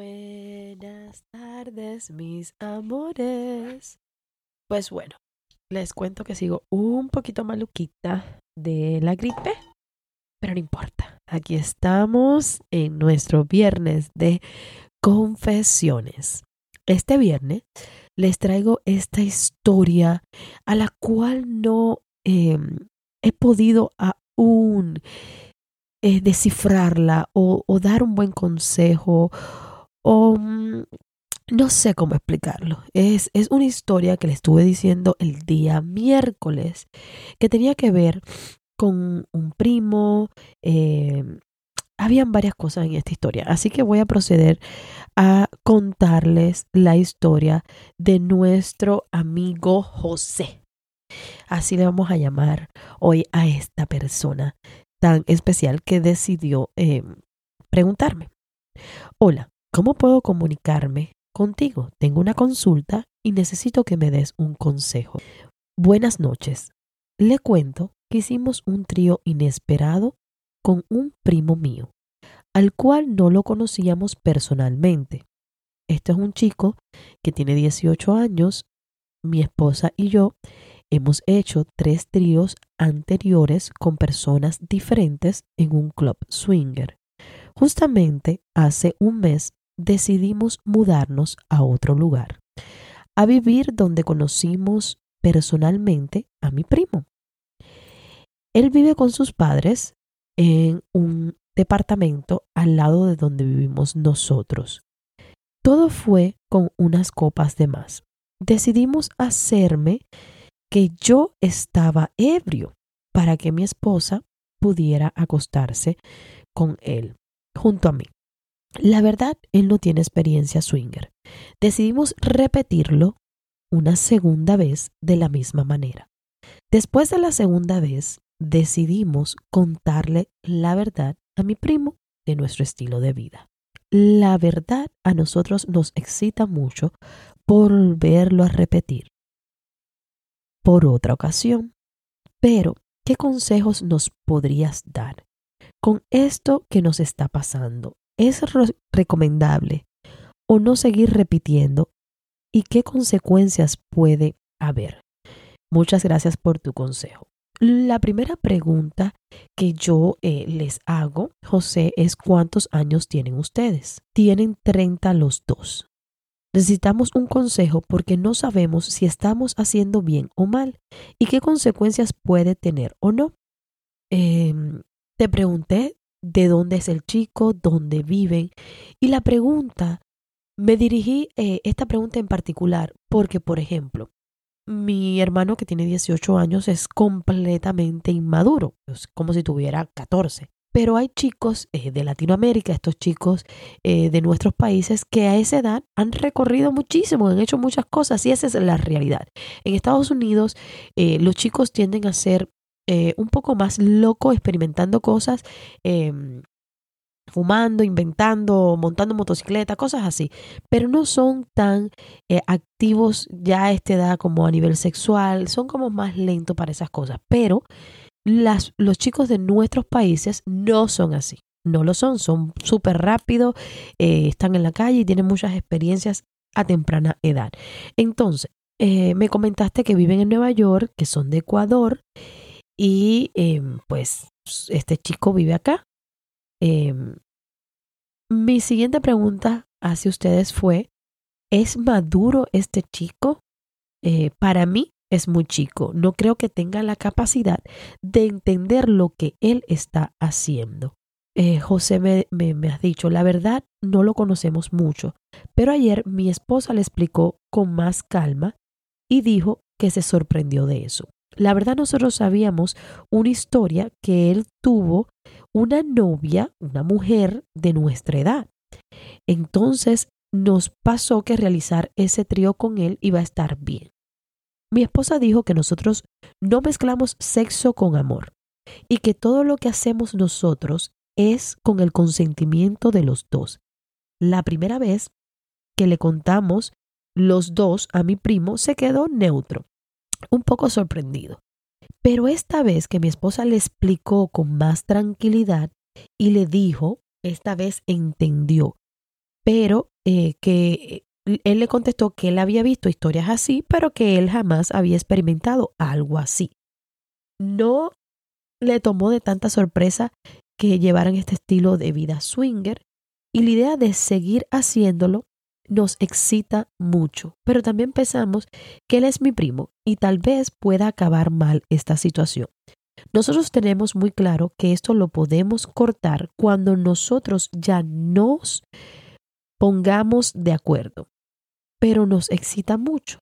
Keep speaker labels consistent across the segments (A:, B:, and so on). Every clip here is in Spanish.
A: Buenas tardes, mis amores. Pues bueno, les cuento que sigo un poquito maluquita de la gripe, pero no importa. Aquí estamos en nuestro viernes de confesiones. Este viernes les traigo esta historia a la cual no em, he podido aún eh, descifrarla o, o dar un buen consejo mm, no sé cómo explicarlo. Es, es una historia que le estuve diciendo el día miércoles que tenía que ver con un primo. Eh, habían varias cosas en esta historia. Así que voy a proceder a contarles la historia de nuestro amigo José. Así le vamos a llamar hoy a esta persona tan especial que decidió eh, preguntarme. Hola, ¿Cómo puedo comunicarme contigo? Tengo una consulta y necesito que me des un consejo. Buenas noches. Le cuento que hicimos un trío inesperado con un primo mío, al cual no lo conocíamos personalmente. Este es un chico que tiene 18 años. Mi esposa y yo hemos hecho tres tríos anteriores con personas diferentes en un club swinger. Justamente hace un mes decidimos mudarnos a otro lugar, a vivir donde conocimos personalmente a mi primo. Él vive con sus padres en un departamento al lado de donde vivimos nosotros. Todo fue con unas copas de más. Decidimos hacerme que yo estaba ebrio para que mi esposa pudiera acostarse con él junto a mí. La verdad, él no tiene experiencia swinger. Decidimos repetirlo una segunda vez de la misma manera. Después de la segunda vez, decidimos contarle la verdad a mi primo de nuestro estilo de vida. La verdad a nosotros nos excita mucho volverlo a repetir por otra ocasión. Pero, ¿qué consejos nos podrías dar con esto que nos está pasando? ¿Es recomendable o no seguir repitiendo? ¿Y qué consecuencias puede haber? Muchas gracias por tu consejo. La primera pregunta que yo eh, les hago, José, es ¿cuántos años tienen ustedes? Tienen 30 los dos. Necesitamos un consejo porque no sabemos si estamos haciendo bien o mal y qué consecuencias puede tener o no. Em, te pregunté de dónde es el chico, dónde viven. Y la pregunta, me dirigí eh, esta pregunta en particular porque, por ejemplo, mi hermano que tiene 18 años es completamente inmaduro, es como si tuviera 14. Pero hay chicos eh, de Latinoamérica, estos chicos eh, de nuestros países, que a esa edad han recorrido muchísimo, han hecho muchas cosas y esa es la realidad. En Estados Unidos, los chicos tienden a ser eh, un poco más loco experimentando cosas, em, fumando, inventando, montando motocicleta, cosas así, pero no son tan eh, activos ya a esta edad como a nivel sexual, son como más lentos para esas cosas, pero las, los chicos de nuestros países no son así. No lo son, son súper rápidos, eh, están en la calle y tienen muchas experiencias a temprana edad. Entonces, me comentaste que viven en Nueva York, que son de Ecuador y em, pues este chico vive acá. Em, mi siguiente pregunta hacia ustedes fue, ¿es maduro este chico? Eh, para mí es muy chico. No creo que tenga la capacidad de entender lo que él está haciendo. Eh, José me, me, me has dicho, la verdad no lo conocemos mucho, pero ayer mi esposa le explicó con más calma y dijo que se sorprendió de eso. La verdad nosotros sabíamos una historia que él tuvo una novia, una mujer de nuestra edad. Entonces nos pasó que realizar ese trío con él iba a estar bien. Mi esposa dijo que nosotros no mezclamos sexo con amor y que todo lo que hacemos nosotros es con el consentimiento de los dos. La primera vez que le contamos los dos a mi primo se quedó neutro, un poco sorprendido. Pero esta vez que mi esposa le explicó con más tranquilidad y le dijo, esta vez entendió, pero eh, que él le contestó que él había visto historias así, pero que él jamás había experimentado algo así. No le tomó de tanta sorpresa que llevaran este estilo de vida swinger y la idea de seguir haciéndolo nos excita mucho, pero también pensamos que él es mi primo y tal vez pueda acabar mal esta situación. Nosotros tenemos muy claro que esto lo podemos cortar cuando nosotros ya nos pongamos de acuerdo, pero nos excita mucho.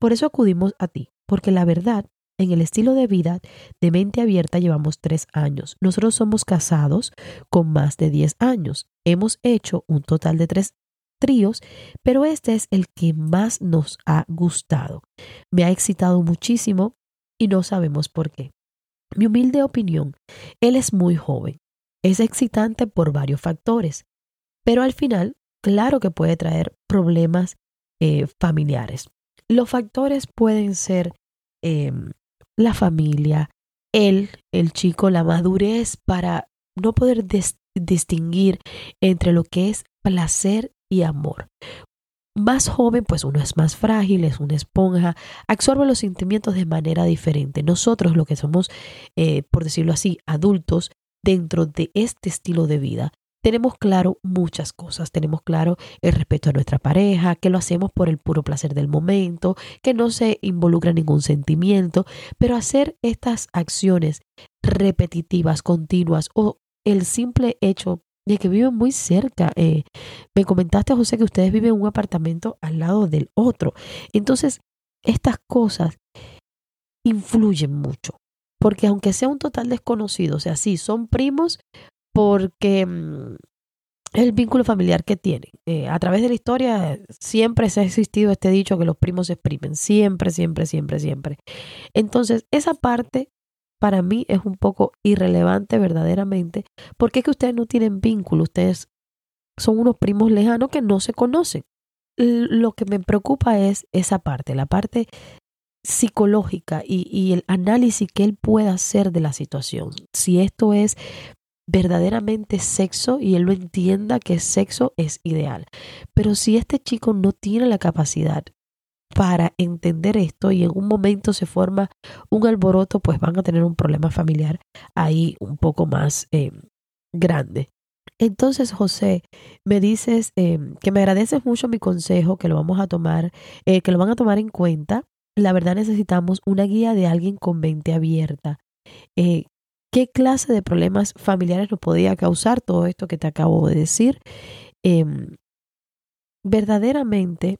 A: Por eso acudimos a ti, porque la verdad, en el estilo de vida de mente abierta llevamos tres años. Nosotros somos casados con más de diez años. Hemos hecho un total de tres tríos, pero este es el que más nos ha gustado. Me ha excitado muchísimo y no sabemos por qué. Mi humilde opinión, él es muy joven. Es excitante por varios factores, pero al final claro que puede traer problemas eh, familiares. Los factores pueden ser em, la familia, él, el chico, la madurez para no poder distinguir entre lo que es placer y amor. Más joven, pues uno es más frágil, es una esponja, absorbe los sentimientos de manera diferente. Nosotros, lo que somos, eh, por decirlo así, adultos, dentro de este estilo de vida, tenemos claro muchas cosas. Tenemos claro el respeto a nuestra pareja, que lo hacemos por el puro placer del momento, que no se involucra ningún sentimiento, pero hacer estas acciones repetitivas, continuas o el simple hecho de que viven muy cerca. Eh, me comentaste, José, que ustedes viven en un apartamento al lado del otro. Entonces, estas cosas influyen mucho. Porque aunque sea un total desconocido, o sea, sí, son primos, porque mm, el vínculo familiar que tienen. Eh, a través de la historia siempre se ha existido este dicho que los primos se exprimen, siempre, siempre, siempre, siempre. Entonces, esa parte para mí es un poco irrelevante verdaderamente, porque es que ustedes no tienen vínculo, ustedes son unos primos lejanos que no se conocen. Lo que me preocupa es esa parte, la parte psicológica y, el análisis que él pueda hacer de la situación. Si esto es verdaderamente sexo y él lo entienda que sexo es ideal. Pero si este chico no tiene la capacidad para entender esto y en un momento se forma un alboroto, pues van a tener un problema familiar ahí un poco más eh, grande. Entonces, José, me dices eh, que me agradeces mucho mi consejo, que lo vamos a tomar, eh, que lo van a tomar en cuenta. La verdad necesitamos una guía de alguien con mente abierta, qué clase de problemas familiares nos podía causar todo esto que te acabo de decir. Em, verdaderamente,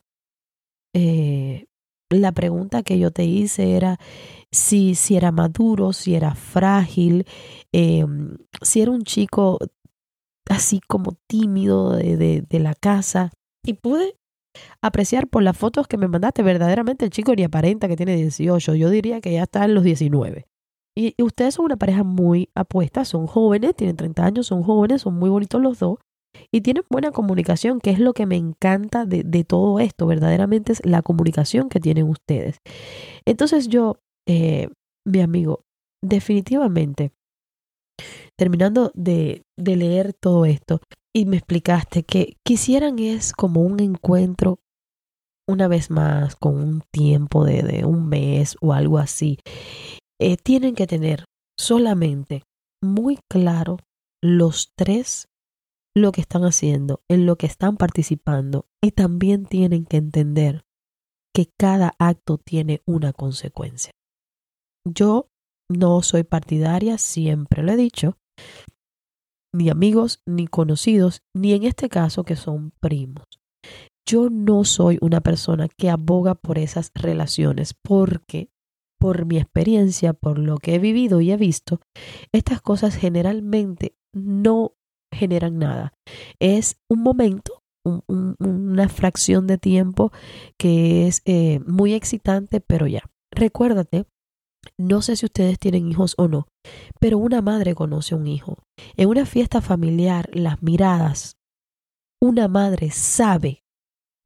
A: eh, la pregunta que yo te hice era si, si era maduro, si era frágil, em, si era un chico así como tímido de, de, la casa. Y pude apreciar por las fotos que me mandaste, verdaderamente el chico ni aparenta que tiene 18, yo diría que ya está en los 19. Y, ustedes son una pareja muy apuesta, son jóvenes, tienen 30 años, son jóvenes, son muy bonitos los dos y tienen buena comunicación, que es lo que me encanta de, de todo esto, verdaderamente es la comunicación que tienen ustedes. Entonces yo, eh, mi amigo, definitivamente, terminando de, de leer todo esto, y me explicaste que quisieran es como un encuentro una vez más con un tiempo de, de un mes o algo así. Eh, tienen que tener solamente muy claro los tres lo que están haciendo, en lo que están participando y también tienen que entender que cada acto tiene una consecuencia. Yo no soy partidaria, siempre lo he dicho, ni amigos, ni conocidos, ni en este caso que son primos. Yo no soy una persona que aboga por esas relaciones porque por mi experiencia, por lo que he vivido y he visto, estas cosas generalmente no generan nada. Es un momento, una fracción de tiempo que es eh, muy excitante, pero ya. Recuérdate, no sé si ustedes tienen hijos o no, pero una madre conoce a un hijo. En una fiesta familiar, las miradas, una madre sabe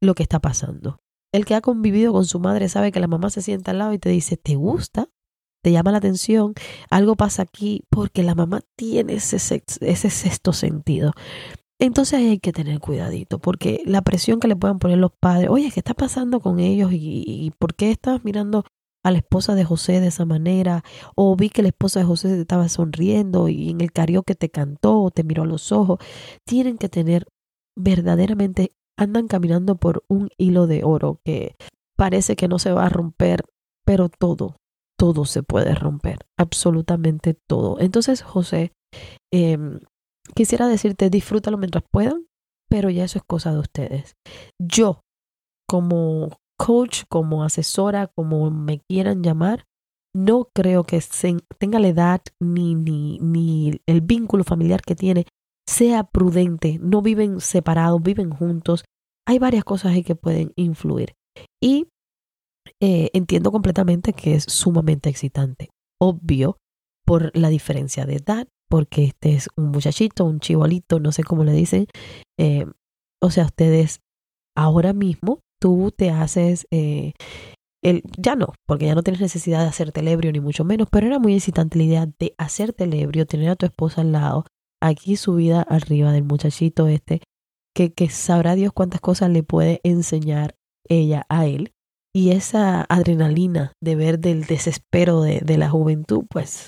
A: lo que está pasando. El que ha convivido con su madre sabe que la mamá se sienta al lado y te dice, ¿te gusta? ¿Te llama la atención? Algo pasa aquí porque la mamá tiene ese, ese sexto sentido. Entonces hay que tener cuidadito, porque la presión que le puedan poner los padres, oye, ¿qué está pasando con ellos? ¿Y, por qué estás mirando a la esposa de José de esa manera? O vi que la esposa de José te estaba sonriendo y en el karaoke te cantó o te miró a los ojos. Tienen que tener verdaderamente, andan caminando por un hilo de oro que parece que no se va a romper, pero todo, todo se puede romper, absolutamente todo. Entonces, José, eh, quisiera decirte, disfrútalo mientras puedan, pero ya eso es cosa de ustedes. Yo, como coach, como asesora, como me quieran llamar, no creo que tenga la edad ni, ni, ni el vínculo familiar que tiene sea prudente. No viven separados, viven juntos. Hay varias cosas ahí que pueden influir. Y eh, entiendo completamente que es sumamente excitante. Obvio, por la diferencia de edad, porque este es un muchachito, un chibolito, no sé cómo le dicen. Eh, o sea, ustedes ahora mismo, tú te haces... Eh, el, ya no, porque ya no tienes necesidad de hacerte ebrio ni mucho menos, pero era muy excitante la idea de hacerte ebrio, tener a tu esposa al lado, aquí subida arriba del muchachito este, que, que sabrá Dios cuántas cosas le puede enseñar ella a él. Y esa adrenalina de ver del desespero de, de la juventud, pues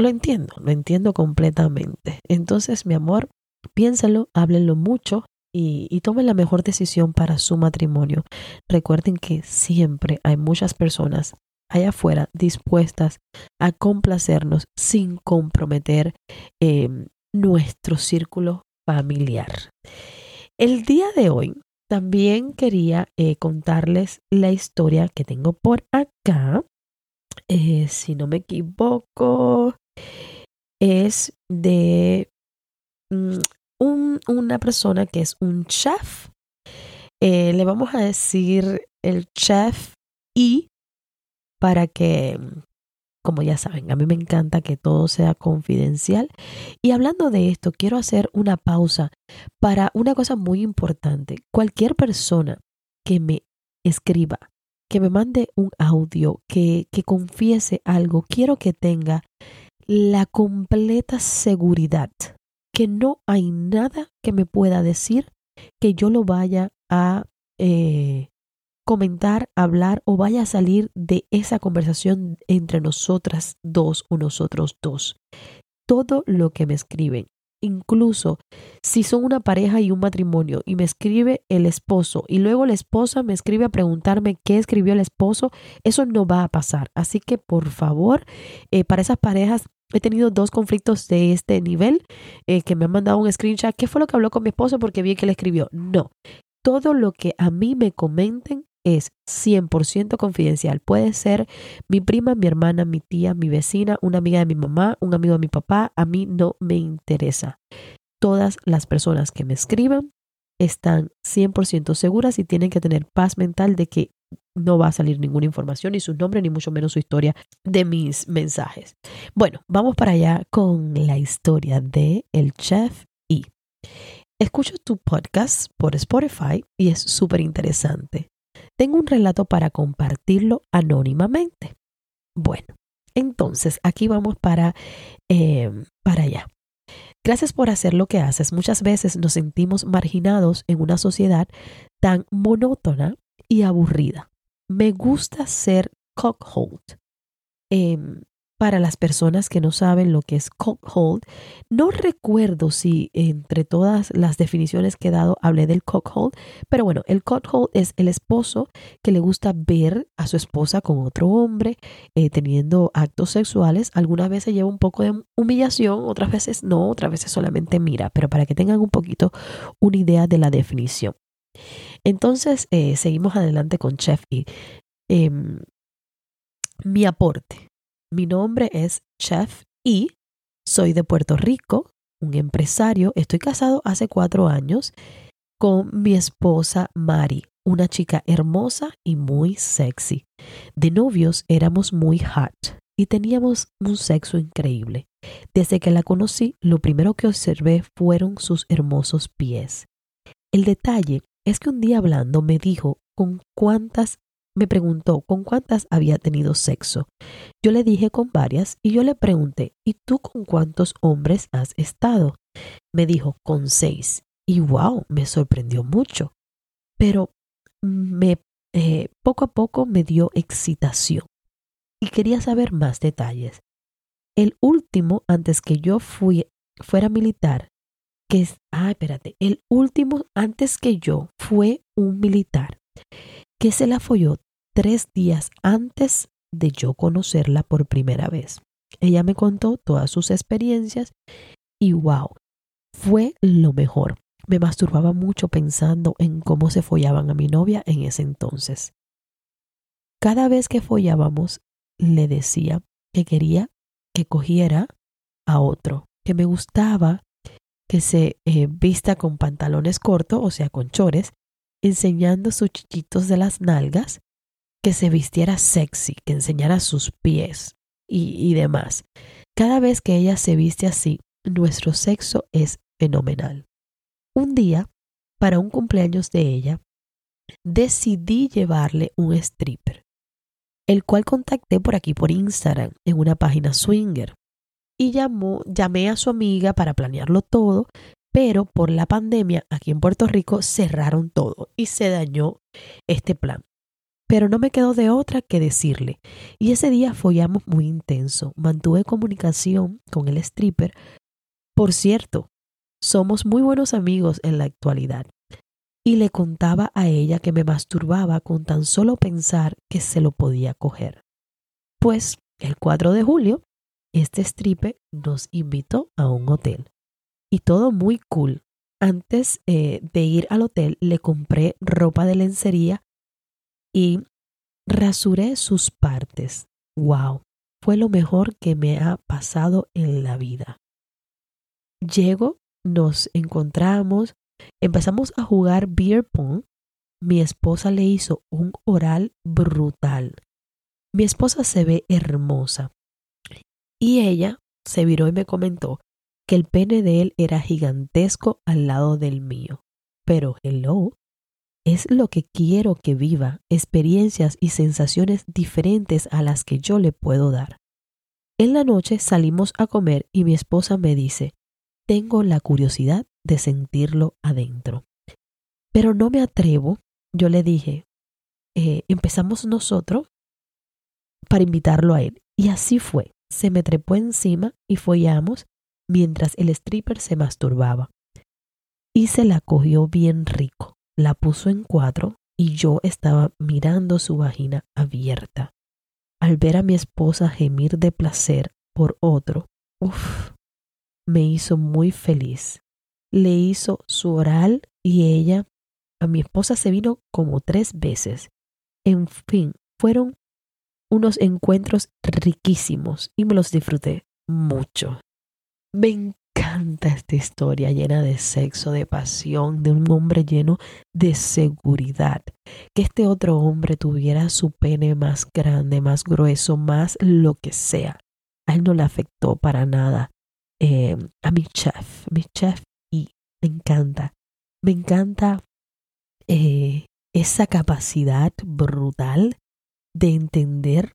A: lo entiendo, lo entiendo completamente. Entonces, mi amor, piénsalo, háblenlo mucho y, y tomen la mejor decisión para su matrimonio. Recuerden que siempre hay muchas personas allá afuera dispuestas a complacernos sin comprometer em, nuestro círculo familiar. El día de hoy también quería eh, contarles la historia que tengo por acá. Eh, si no me equivoco, es de mm, una persona que es un chef. Eh, le vamos a decir el chef y para que, como ya saben, a mí me encanta que todo sea confidencial. Y hablando de esto, quiero hacer una pausa para una cosa muy importante. Cualquier persona que me escriba, que me mande un audio, que, que confiese algo, quiero que tenga la completa seguridad que no hay nada que me pueda decir que yo lo vaya a eh, comentar, hablar o vaya a salir de esa conversación entre nosotras dos o nosotros dos. Todo lo que me escriben, incluso si son una pareja y un matrimonio y me escribe el esposo y luego la esposa me escribe a preguntarme qué escribió el esposo, eso no va a pasar. Así que por favor, eh, para esas parejas He tenido dos conflictos de este nivel eh, que me han mandado un screenshot. ¿Qué fue lo que habló con mi esposo? Porque vi que le escribió. No. Todo lo que a mí me comenten es 100% confidencial. Puede ser mi prima, mi hermana, mi tía, mi vecina, una amiga de mi mamá, un amigo de mi papá. A mí no me interesa. Todas las personas que me escriban están 100% seguras y tienen que tener paz mental de que no va a salir ninguna información, ni su nombre, ni mucho menos su historia de mis mensajes. Bueno, vamos para allá con la historia de El Chef y escucho tu podcast por Spotify y es súper interesante. Tengo un relato para compartirlo anónimamente. Bueno, entonces aquí vamos para, eh, para allá. Gracias por hacer lo que haces. Muchas veces nos sentimos marginados en una sociedad tan monótona y aburrida. Me gusta ser cockhold. Em, para las personas que no saben lo que es cockhold, no recuerdo si entre todas las definiciones que he dado hablé del cockhold, pero bueno, el cockhold es el esposo que le gusta ver a su esposa con otro hombre eh, teniendo actos sexuales. Algunas veces lleva un poco de humillación, otras veces no, otras veces solamente mira, pero para que tengan un poquito una idea de la definición. Entonces, eh, seguimos adelante con Chef y em, mi aporte. Mi nombre es Chef y Soy de Puerto Rico, un empresario, estoy casado hace cuatro años con mi esposa Mari, una chica hermosa y muy sexy. De novios éramos muy hot y teníamos un sexo increíble. Desde que la conocí, lo primero que observé fueron sus hermosos pies. El detalle es que un día hablando me dijo con cuántas, me preguntó con cuántas había tenido sexo. Yo le dije con varias y yo le pregunté, ¿y tú con cuántos hombres has estado? Me dijo, con seis. Y wow, me sorprendió mucho. Pero me, eh, poco a poco me dio excitación y quería saber más detalles. El último, antes que yo fui, fuera militar, que es, ah, espérate, el último antes que yo fue un militar que se la folló tres días antes de yo conocerla por primera vez. Ella me contó todas sus experiencias y wow, fue lo mejor. Me masturbaba mucho pensando en cómo se follaban a mi novia en ese entonces. Cada vez que follábamos, le decía que quería que cogiera a otro, que me gustaba que se eh, vista con pantalones cortos, o sea, con chores, enseñando sus chichitos de las nalgas, que se vistiera sexy, que enseñara sus pies y, demás. Cada vez que ella se viste así, nuestro sexo es fenomenal. Un día, para un cumpleaños de ella, decidí llevarle un stripper, el cual contacté por aquí por Instagram en una página swinger y llamó, llamé a su amiga para planearlo todo, pero por la pandemia aquí en Puerto Rico cerraron todo y se dañó este plan. Pero no me quedó de otra que decirle. Y ese día follamos muy intenso. Mantuve comunicación con el stripper. Por cierto, somos muy buenos amigos en la actualidad. Y le contaba a ella que me masturbaba con tan solo pensar que se lo podía coger. Pues el 4 de julio, este stripper nos invitó a un hotel. Y todo muy cool. Antes eh, de ir al hotel le compré ropa de lencería y rasuré sus partes. ¡Wow! Fue lo mejor que me ha pasado en la vida. Llego nos encontramos, empezamos a jugar beer pong. Mi esposa le hizo un oral brutal. Mi esposa se ve hermosa. Y ella se viró y me comentó que el pene de él era gigantesco al lado del mío. Pero hello, es lo que quiero que viva, experiencias y sensaciones diferentes a las que yo le puedo dar. En la noche salimos a comer y mi esposa me dice, tengo la curiosidad de sentirlo adentro. Pero no me atrevo, yo le dije, eh, empezamos nosotros para invitarlo a él. Y así fue. Se me trepó encima y follamos mientras el stripper se masturbaba. Y se la cogió bien rico. La puso en cuatro y yo estaba mirando su vagina abierta. Al ver a mi esposa gemir de placer por otro, uff, me hizo muy feliz. Le hizo su oral y ella, a mi esposa se vino como tres veces. En fin, fueron unos encuentros riquísimos y me los disfruté mucho. Me encanta esta historia llena de sexo, de pasión, de un hombre lleno de seguridad. Que este otro hombre tuviera su pene más grande, más grueso, más lo que sea. A él no le afectó para nada. Eh, a mi chef, mi chef, y me encanta, me encanta eh, esa capacidad brutal de entender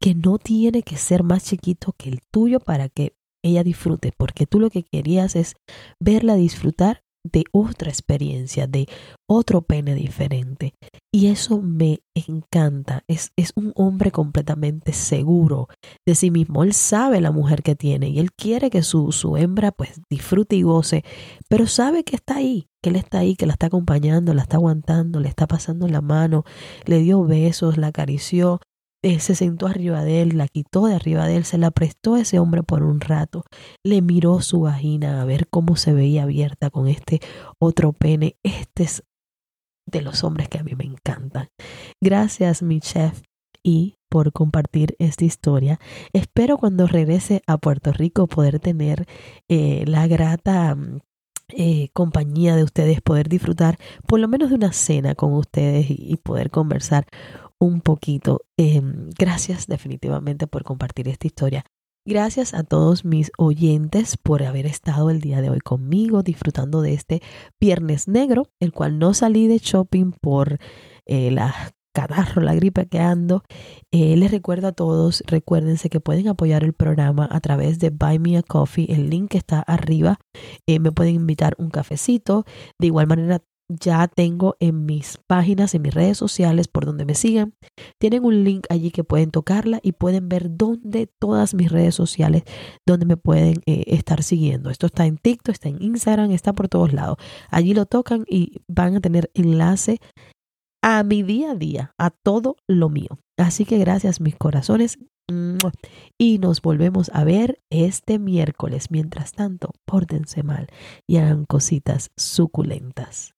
A: que no tiene que ser más chiquito que el tuyo para que ella disfrute, porque tú lo que querías es verla disfrutar de otra experiencia, de otro pene diferente. Y eso me encanta. Es, es un hombre completamente seguro de sí mismo. Él sabe la mujer que tiene y él quiere que su, su hembra pues disfrute y goce, pero sabe que está ahí, que él está ahí, que la está acompañando, la está aguantando, le está pasando la mano, le dio besos, la acarició, eh, se sentó arriba de él, la quitó de arriba de él, se la prestó a ese hombre por un rato, le miró su vagina a ver cómo se veía abierta con este otro pene. Este es de los hombres que a mí me encantan. Gracias, mi chef. y por compartir esta historia. Espero cuando regrese a Puerto Rico poder tener eh, la grata mm, eh, compañía de ustedes, poder disfrutar por lo menos de una cena con ustedes y, poder conversar un poquito. Em, gracias definitivamente por compartir esta historia. Gracias a todos mis oyentes por haber estado el día de hoy conmigo disfrutando de este Viernes Negro, el cual no salí de shopping por eh, la la gripe que ando. Eh, les recuerdo a todos, recuérdense que pueden apoyar el programa a través de Buy Me a Coffee, el link está arriba. Eh, me pueden invitar un cafecito. De igual manera, ya tengo en mis páginas, en mis redes sociales, por donde me sigan, tienen un link allí que pueden tocarla y pueden ver dónde todas mis redes sociales, donde me pueden eh, estar siguiendo. Esto está en TikTok, está en Instagram, está por todos lados. Allí lo tocan y van a tener enlace a mi día a día, a todo lo mío. Así que gracias mis corazones y nos volvemos a ver este miércoles. Mientras tanto, pórtense mal y hagan cositas suculentas.